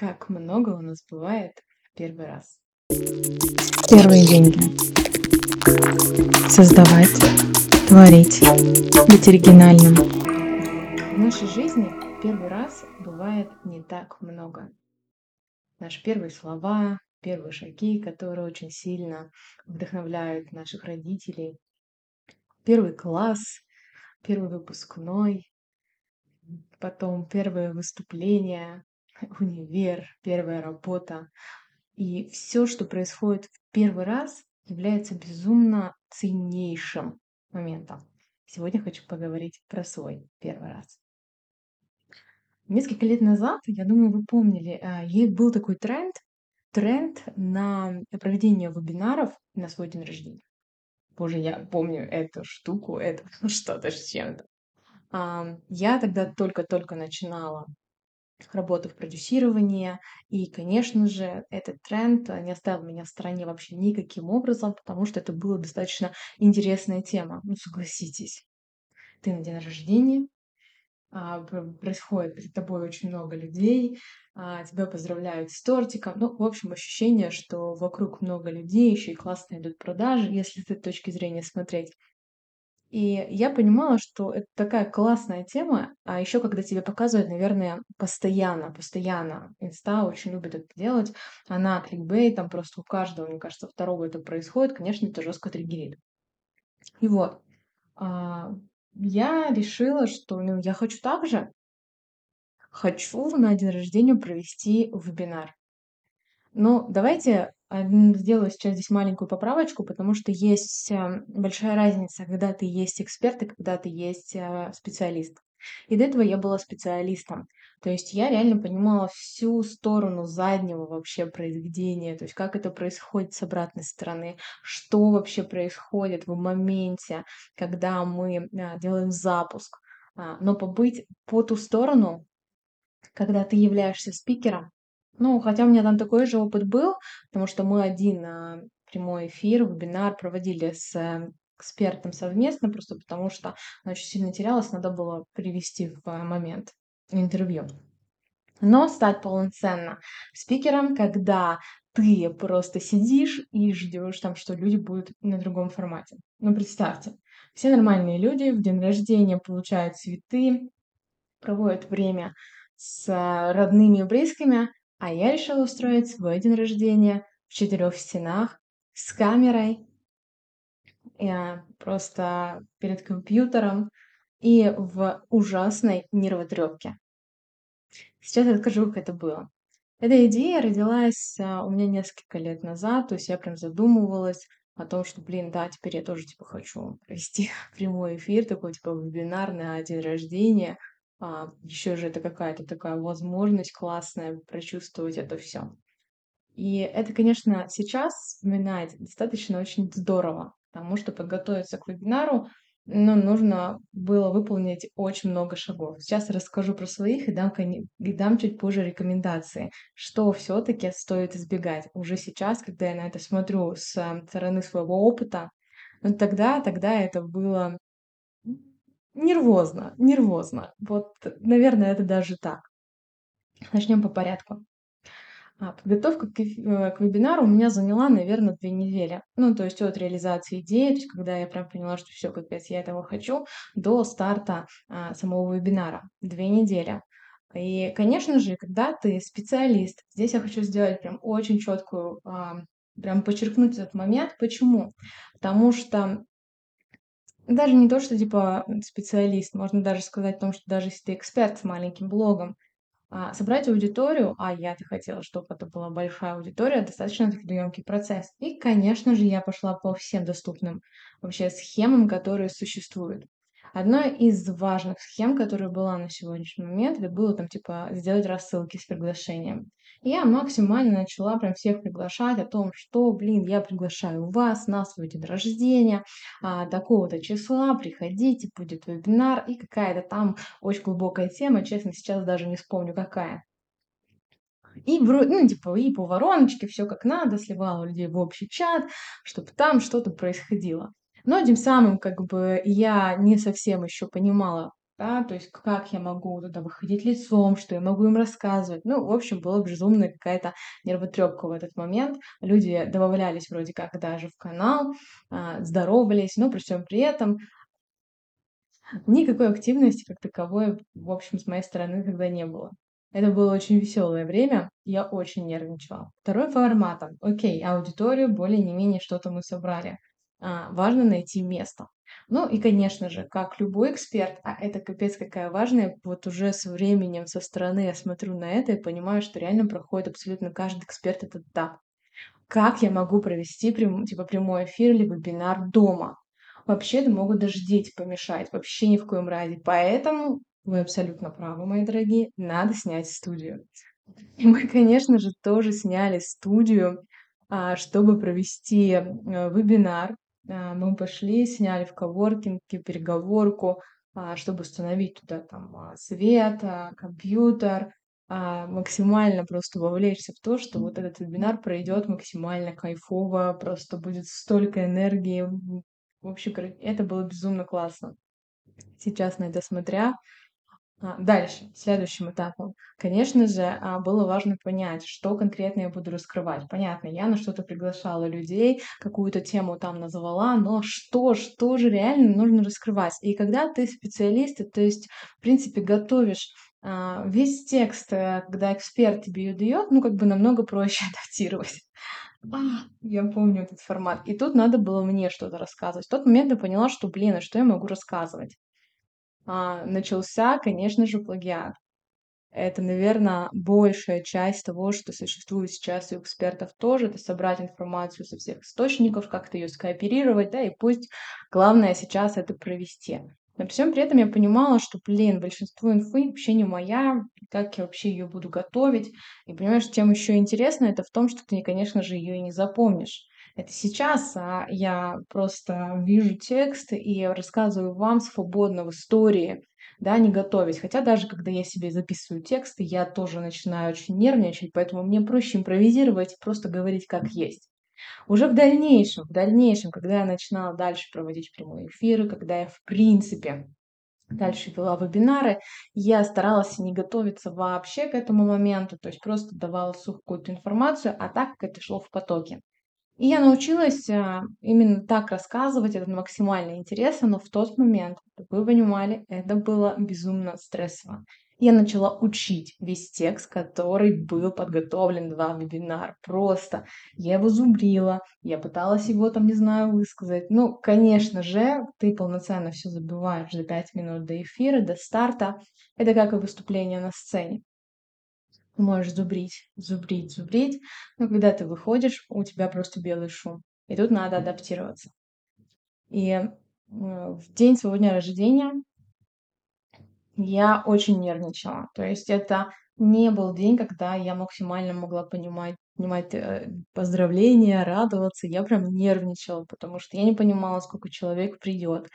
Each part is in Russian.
Как много у нас бывает первый раз. Первые деньги. Создавать, творить, быть оригинальным. В нашей жизни первый раз бывает не так много. Наши первые слова, первые шаги, которые очень сильно вдохновляют наших родителей. Первый класс, первый выпускной, потом первое выступление, универ, первая работа. И все, что происходит в первый раз, является безумно ценнейшим моментом. Сегодня хочу поговорить про свой первый раз. Несколько лет назад, я думаю, вы помнили, а, был такой тренд, тренд на проведение вебинаров на свой день рождения. Боже, я помню эту штуку, это что-то с чем-то. Я тогда только-только начинала работу в продюсировании. И, конечно же, этот тренд не оставил меня в стороне вообще никаким образом, потому что это была достаточно интересная тема. Ну, согласитесь. Ты на день рождения, а, происходит перед тобой очень много людей, а, тебя поздравляют с тортиком. Ну, в общем, ощущение, что вокруг много людей, еще и классно идут продажи, если с этой точки зрения смотреть. И я понимала, что это такая классная тема, а еще когда тебе показывают, наверное, постоянно, постоянно. Инста очень любит это делать. Она кликбейт, там просто у каждого, мне кажется, второго это происходит, конечно, это жестко триггерит. И вот, а, я решила, что ну, я хочу так же. Хочу на день рождения провести вебинар. Но давайте сделаю сейчас здесь маленькую поправочку, потому что есть э, большая разница, когда ты есть эксперт и когда ты есть э, специалист. И до этого я была специалистом. То есть я реально понимала всю сторону заднего вообще произведения, то есть как это происходит с обратной стороны, что вообще происходит в моменте, когда мы э, делаем запуск. А, но побыть по ту сторону, когда ты являешься спикером, ну, хотя у меня там такой же опыт был, потому что мы один а, прямой эфир, вебинар проводили с э, экспертом совместно, просто потому что она очень сильно терялась, надо было привести в э, момент интервью. Но стать полноценно спикером, когда ты просто сидишь и ждешь там, что люди будут на другом формате. Ну, представьте, все нормальные люди в день рождения получают цветы, проводят время с э, родными и близкими, а я решила устроить свой день рождения в четырех стенах с камерой, я просто перед компьютером и в ужасной нервотрепке. Сейчас расскажу, как это было. Эта идея родилась а, у меня несколько лет назад, то есть я прям задумывалась о том, что, блин, да, теперь я тоже, типа, хочу провести прямой эфир, такой, типа, вебинар на день рождения, а, еще же это какая-то такая возможность классная прочувствовать это все. И это, конечно, сейчас вспоминать достаточно очень здорово, потому что подготовиться к вебинару ну, нужно было выполнить очень много шагов. Сейчас расскажу про своих и дам, и дам чуть позже рекомендации, что все-таки стоит избегать. Уже сейчас, когда я на это смотрю с стороны своего опыта, ну, тогда, тогда это было Нервозно, нервозно. Вот, наверное, это даже так. Начнем по порядку. А, подготовка к, э, к вебинару у меня заняла, наверное, две недели. Ну, то есть от реализации идеи, то есть когда я прям поняла, что все, капец, я этого хочу, до старта а, самого вебинара. Две недели. И, конечно же, когда ты специалист, здесь я хочу сделать прям очень четкую, а, прям подчеркнуть этот момент. Почему? Потому что даже не то, что типа специалист, можно даже сказать о том, что даже если ты эксперт с маленьким блогом, а, собрать аудиторию, а я-то хотела, чтобы это была большая аудитория, достаточно трудоемкий процесс. И, конечно же, я пошла по всем доступным вообще схемам, которые существуют. Одной из важных схем, которая была на сегодняшний момент, это было там типа сделать рассылки с приглашением. Я максимально начала прям всех приглашать о том, что, блин, я приглашаю вас на свой день рождения, а, такого-то числа, приходите, будет вебинар и какая-то там очень глубокая тема, честно, сейчас даже не вспомню какая. И, ну, типа, и по вороночке все как надо, сливала людей в общий чат, чтобы там что-то происходило. Но тем самым, как бы, я не совсем еще понимала да, то есть как я могу туда выходить лицом, что я могу им рассказывать. Ну, в общем, была безумная какая-то нервотрепка в этот момент. Люди добавлялись вроде как даже в канал, а, здоровались, но при всем при этом никакой активности как таковой, в общем, с моей стороны тогда не было. Это было очень веселое время, я очень нервничала. Второй формат. Окей, аудиторию более не менее что-то мы собрали. А, важно найти место. Ну и, конечно же, как любой эксперт, а это капец какая важная, вот уже со временем, со стороны я смотрю на это и понимаю, что реально проходит абсолютно каждый эксперт этот этап. Как я могу провести прям, типа прямой эфир или вебинар дома? Вообще-то могут даже дети помешать, вообще ни в коем разе. Поэтому вы абсолютно правы, мои дорогие, надо снять студию. И мы, конечно же, тоже сняли студию, а, чтобы провести э, вебинар мы пошли, сняли в коворкинге переговорку, а, чтобы установить туда там а, свет, компьютер, максимально просто вовлечься в то, что вот этот вебинар пройдет максимально кайфово, просто будет столько энергии. В общем, это было безумно классно. Сейчас на это смотря, а, дальше, следующим этапом, конечно же, а, было важно понять, что конкретно я буду раскрывать. Понятно, я на что-то приглашала людей, какую-то тему там назвала, но что, что же реально нужно раскрывать? И когда ты специалист, то есть, в принципе, готовишь а, весь текст, э, когда эксперт тебе ее дает, ну, как бы намного проще адаптировать. А, я помню этот формат. И тут надо было мне что-то рассказывать. В тот момент я поняла, что, блин, а что я могу рассказывать? А, начался, конечно же, плагиат. Это, наверное, большая часть того, что существует сейчас у экспертов тоже, это собрать информацию со всех источников, как-то ее скооперировать, да, и пусть главное сейчас это провести. Но при всем при этом я понимала, что, блин, большинство инфы вообще не моя, как я вообще ее буду готовить. И понимаешь, чем еще интересно, это в том, что ты, конечно же, ее и не запомнишь. Это сейчас а я просто вижу текст и рассказываю вам свободно в истории, да, не готовить. Хотя даже когда я себе записываю тексты, я тоже начинаю очень нервничать, поэтому мне проще импровизировать, просто говорить как есть. Уже в дальнейшем, в дальнейшем, когда я начинала дальше проводить прямые эфиры, когда я в принципе дальше вела вебинары, я старалась не готовиться вообще к этому моменту, то есть просто давала сухую какую-то информацию, а так как это шло в потоке. И я научилась а, именно так рассказывать, это максимально интересно, но в тот момент, чтобы вы понимали, это было безумно стрессово. Я начала учить весь текст, который был подготовлен на вебинар. Просто я его зубрила, я пыталась его там, не знаю, высказать. Ну, конечно же, ты полноценно все забываешь за 5 минут до эфира, до старта. Это как и выступление на сцене можешь зубрить, зубрить, зубрить, но когда ты выходишь, у тебя просто белый шум. И тут надо адаптироваться. И э, в день своего дня рождения я очень нервничала. То есть это не был день, когда я максимально могла понимать, понимать э, поздравления, радоваться. Я прям нервничала, потому что я не понимала, сколько человек придет.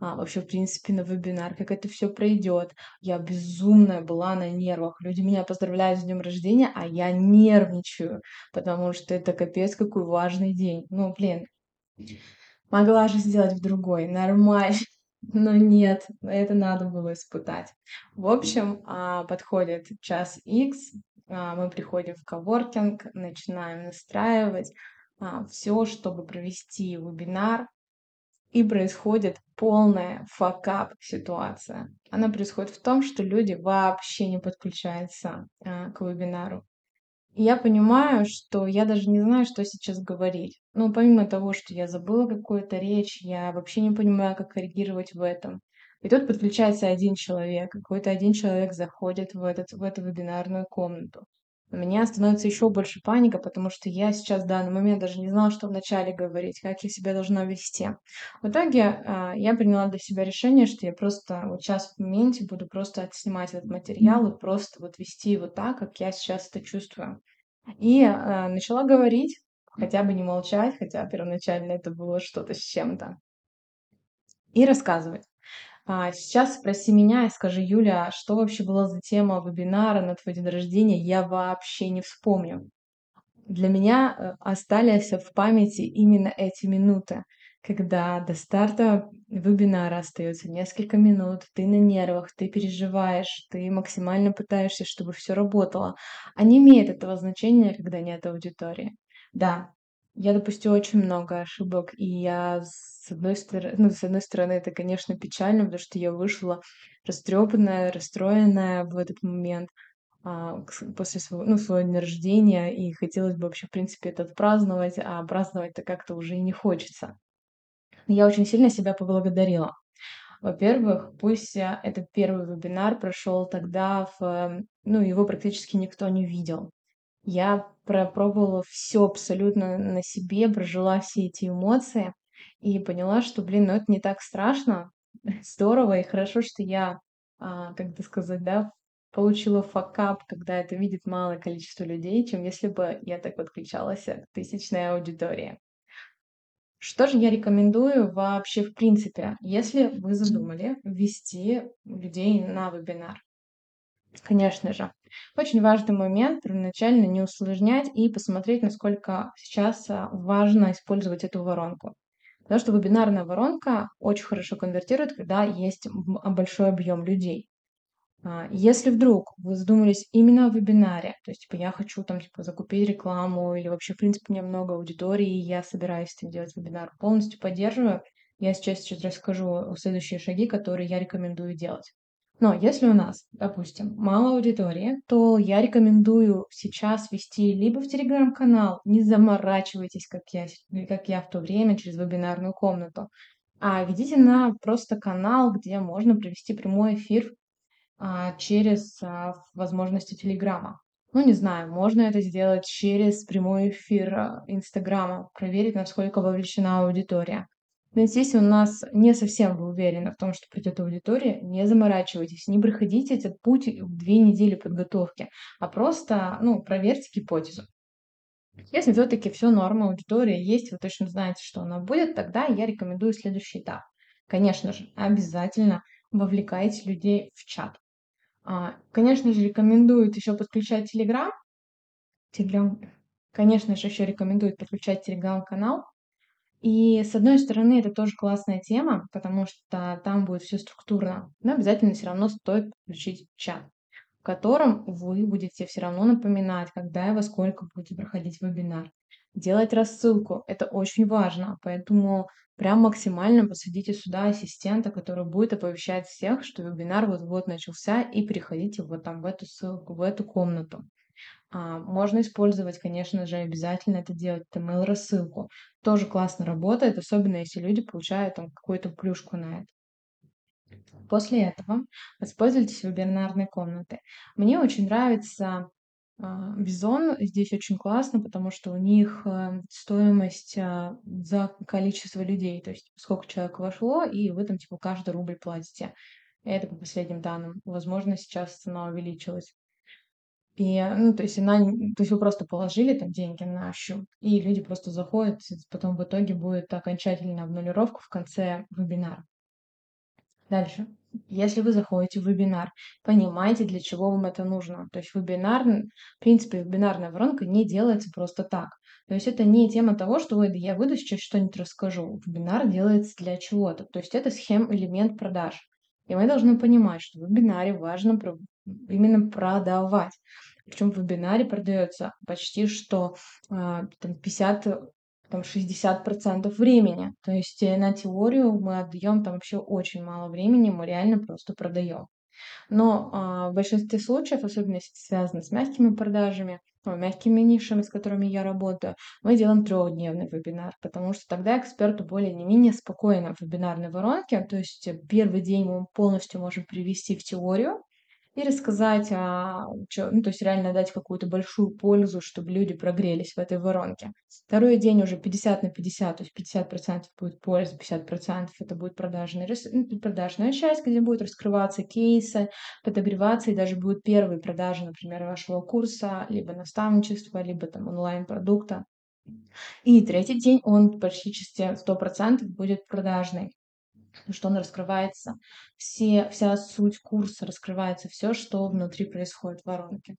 А, вообще, в принципе, на вебинар, как это все пройдет. Я безумная была на нервах. Люди меня поздравляют с днем рождения, а я нервничаю, потому что это капец какой важный день. Ну, блин, могла же сделать в другой, нормально. Но нет, это надо было испытать. В общем, а, подходит час X, мы приходим в коворкинг, начинаем настраивать а, все, чтобы провести вебинар, и происходит полная факап ситуация. Она происходит в том, что люди вообще не подключаются к вебинару я понимаю, что я даже не знаю, что сейчас говорить. Ну, помимо того, что я забыла какую-то речь, я вообще не понимаю, как реагировать в этом. И тут подключается один человек, какой-то один человек заходит в, этот, в эту вебинарную комнату. У меня становится еще больше паника, потому что я сейчас в данный момент даже не знала, что вначале говорить, как я себя должна вести. В итоге а, я приняла для себя решение, что я просто вот сейчас в моменте буду просто отснимать этот материал и просто вот вести его так, как я сейчас это чувствую. И а, начала говорить, хотя бы не молчать, хотя первоначально это было что-то с чем-то. И рассказывать. А сейчас спроси меня и скажи, Юля, что вообще была за тема вебинара на твой день рождения, я вообще не вспомню. Для меня э, остались в памяти именно эти минуты. когда до старта вебинара остается несколько минут, ты на нервах, ты переживаешь, ты максимально пытаешься, чтобы все работало, а не имеет этого значения, когда нет аудитории. Да, я допустила очень много ошибок, и я с одной стороны, ну, с одной стороны, это, конечно, печально, потому что я вышла растрепанная, расстроенная в этот момент, а, после своего, ну, своего дня рождения, и хотелось бы вообще, в принципе, это отпраздновать, а праздновать-то как-то уже и не хочется. Я очень сильно себя поблагодарила. Во-первых, пусть а, этот первый вебинар прошел тогда, в, ну, его практически никто не видел. Я пропробовала все абсолютно на себе, прожила все эти эмоции и поняла, что, блин, ну это не так страшно, здорово и хорошо, что я, а, как бы сказать, да, получила факап, когда это видит малое количество людей, чем если бы я так подключалась к тысячной аудитории. Что же я рекомендую вообще в принципе, если вы задумали ввести людей на вебинар? Конечно же, очень важный момент первоначально не усложнять и посмотреть, насколько сейчас а, важно использовать эту воронку. Потому что вебинарная воронка очень хорошо конвертирует, когда есть большой объем людей. А, если вдруг вы задумались именно о вебинаре, то есть, типа, я хочу там, типа, закупить рекламу или вообще, в принципе, у меня много аудитории, и я собираюсь там делать вебинар, полностью поддерживаю. Я сейчас сейчас расскажу следующие шаги, которые я рекомендую делать. Но если у нас, допустим, мало аудитории, то я рекомендую сейчас вести либо в телеграм-канал, не заморачивайтесь, как я, как я в то время, через вебинарную комнату, а ведите на просто канал, где можно провести прямой эфир а, через а, возможности Телеграма. Ну, не знаю, можно это сделать через прямой эфир а, Инстаграма, проверить, насколько вовлечена аудитория. Но здесь у нас не совсем вы уверены в том, что придет аудитория, не заморачивайтесь, не проходите этот путь в две недели подготовки, а просто, ну, проверьте гипотезу. Если все-таки все норма, аудитория есть, вы точно знаете, что она будет, тогда я рекомендую следующий этап. Конечно же, обязательно вовлекайте людей в чат. А, конечно же, рекомендуют еще подключать Telegram. Telegram. Конечно же, еще рекомендуют подключать Telegram-канал. И с одной стороны, это тоже классная тема, потому что там будет все структурно, но обязательно все равно стоит включить чат, в котором вы будете все равно напоминать, когда и во сколько будете проходить вебинар. Делать рассылку – это очень важно, поэтому прям максимально посадите сюда ассистента, который будет оповещать всех, что вебинар вот-вот начался, и переходите вот там в эту ссылку, в эту комнату. А, можно использовать, конечно же, обязательно это делать, это mail-рассылку. Тоже классно работает, особенно если люди получают там какую-то плюшку на это. После этого воспользуйтесь вебинарной комнатой. Мне очень нравится Бизон здесь очень классно, потому что у них э, стоимость а, за количество людей, то есть сколько человек вошло, и вы там типа каждый рубль платите. Это по последним данным. Возможно, сейчас цена увеличилась. И, ну, то есть она, то есть вы просто положили там деньги на счет, и люди просто заходят, потом в итоге будет окончательная обнулировка в конце вебинара. Дальше. Если вы заходите в вебинар, понимаете, для чего вам это нужно. То есть вебинар, в принципе, вебинарная воронка не делается просто так. То есть это не тема того, что ой, да я выйду сейчас что-нибудь расскажу. Вебинар делается для чего-то. То есть это схем, элемент продаж. И мы должны понимать, что в вебинаре важно именно продавать. Причем в вебинаре продается почти что а, там, 50 там 60% времени. То есть э, на теорию мы отдаем там вообще очень мало времени, мы реально просто продаем. Но а, в большинстве случаев, особенно если связано с мягкими продажами, ну, мягкими нишами, с которыми я работаю, мы делаем трехдневный вебинар, потому что тогда эксперту более не менее спокойно в вебинарной воронке, то есть э, первый день мы полностью можем привести в теорию, и рассказать, а, чё, ну, то есть реально дать какую-то большую пользу, чтобы люди прогрелись в этой воронке. Второй день уже 50 на 50, то есть 50% будет польза, 50% это будет продажная, ну, продажная часть, где будет раскрываться кейсы, подогреваться, и даже будут первые продажи, например, вашего курса, либо наставничества, либо там онлайн-продукта. И третий день он практически 100% будет продажный что он раскрывается, все, вся суть курса раскрывается, все, что внутри происходит в воронке.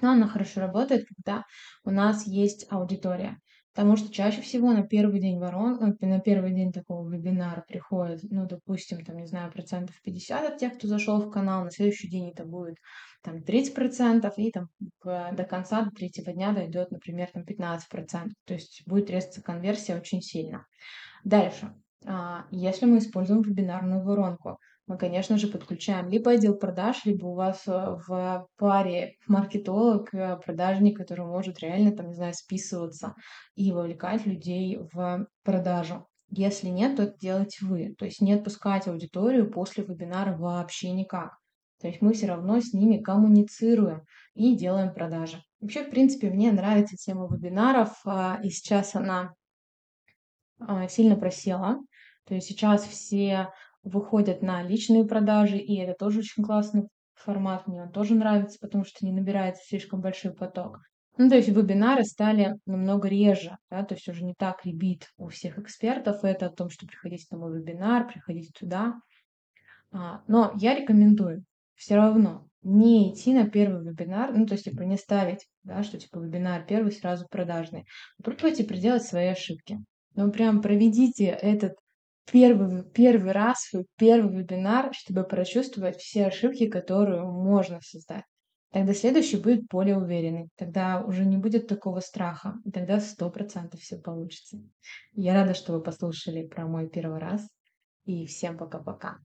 Но она хорошо работает, когда у нас есть аудитория. Потому что чаще всего на первый день ворон, э, на первый день такого вебинара приходит, ну, допустим, там, не знаю, процентов 50 от тех, кто зашел в канал, на следующий день это будет там 30 процентов, и там до конца, до третьего дня дойдет, например, там 15 процентов. То есть будет резаться конверсия очень сильно. Дальше. А, если мы используем вебинарную воронку, мы, конечно же, подключаем либо отдел продаж, либо у вас э, в паре маркетолог, э, продажник, который может реально, там, не знаю, списываться и вовлекать людей в продажу. Если нет, то это делаете вы. То есть не отпускать аудиторию после вебинара вообще никак. То есть мы все равно с ними коммуницируем и делаем продажи. Вообще, в принципе, мне нравится тема вебинаров, а, и сейчас она а, сильно просела. То есть сейчас все выходят на личные продажи, и это тоже очень классный формат, мне он тоже нравится, потому что не набирается слишком большой поток. Ну, то есть вебинары стали намного реже, да, то есть уже не так ребит у всех экспертов это о том, что приходите на мой вебинар, приходите туда. А, но я рекомендую все равно не идти на первый вебинар, ну, то есть, типа, не ставить, да, что, типа, вебинар первый сразу продажный. Попробуйте проделать свои ошибки. Ну, прям проведите этот первый, первый раз свой первый вебинар, чтобы прочувствовать все ошибки, которые можно создать. Тогда следующий будет более уверенный. Тогда уже не будет такого страха. И тогда сто процентов все получится. Я рада, что вы послушали про мой первый раз. И всем пока-пока.